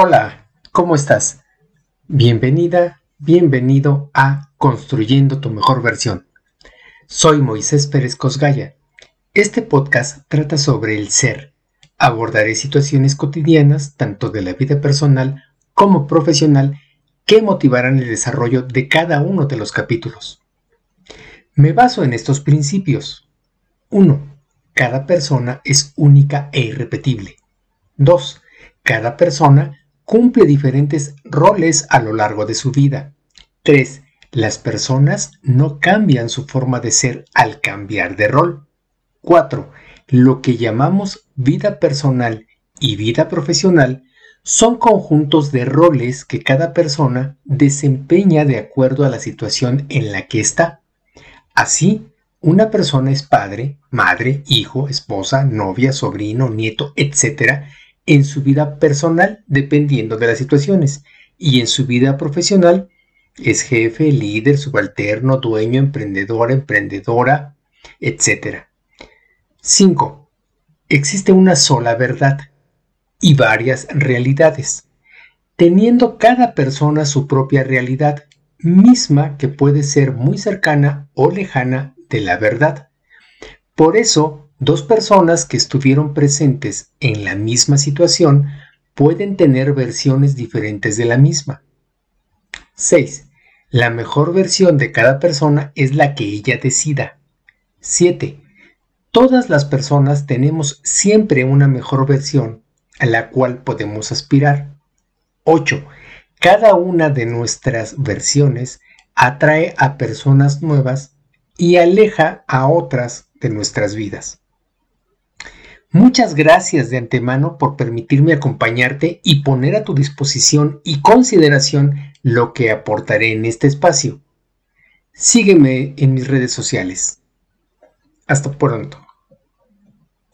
Hola, ¿cómo estás? Bienvenida, bienvenido a Construyendo tu mejor versión. Soy Moisés Pérez Cosgaya. Este podcast trata sobre el ser. Abordaré situaciones cotidianas, tanto de la vida personal como profesional, que motivarán el desarrollo de cada uno de los capítulos. Me baso en estos principios. 1. Cada persona es única e irrepetible. 2. Cada persona cumple diferentes roles a lo largo de su vida. 3. Las personas no cambian su forma de ser al cambiar de rol. 4. Lo que llamamos vida personal y vida profesional son conjuntos de roles que cada persona desempeña de acuerdo a la situación en la que está. Así, una persona es padre, madre, hijo, esposa, novia, sobrino, nieto, etc en su vida personal dependiendo de las situaciones y en su vida profesional es jefe, líder, subalterno, dueño, emprendedor, emprendedora, etc. 5. Existe una sola verdad y varias realidades, teniendo cada persona su propia realidad, misma que puede ser muy cercana o lejana de la verdad. Por eso, Dos personas que estuvieron presentes en la misma situación pueden tener versiones diferentes de la misma. 6. La mejor versión de cada persona es la que ella decida. 7. Todas las personas tenemos siempre una mejor versión a la cual podemos aspirar. 8. Cada una de nuestras versiones atrae a personas nuevas y aleja a otras de nuestras vidas. Muchas gracias de antemano por permitirme acompañarte y poner a tu disposición y consideración lo que aportaré en este espacio. Sígueme en mis redes sociales. Hasta pronto.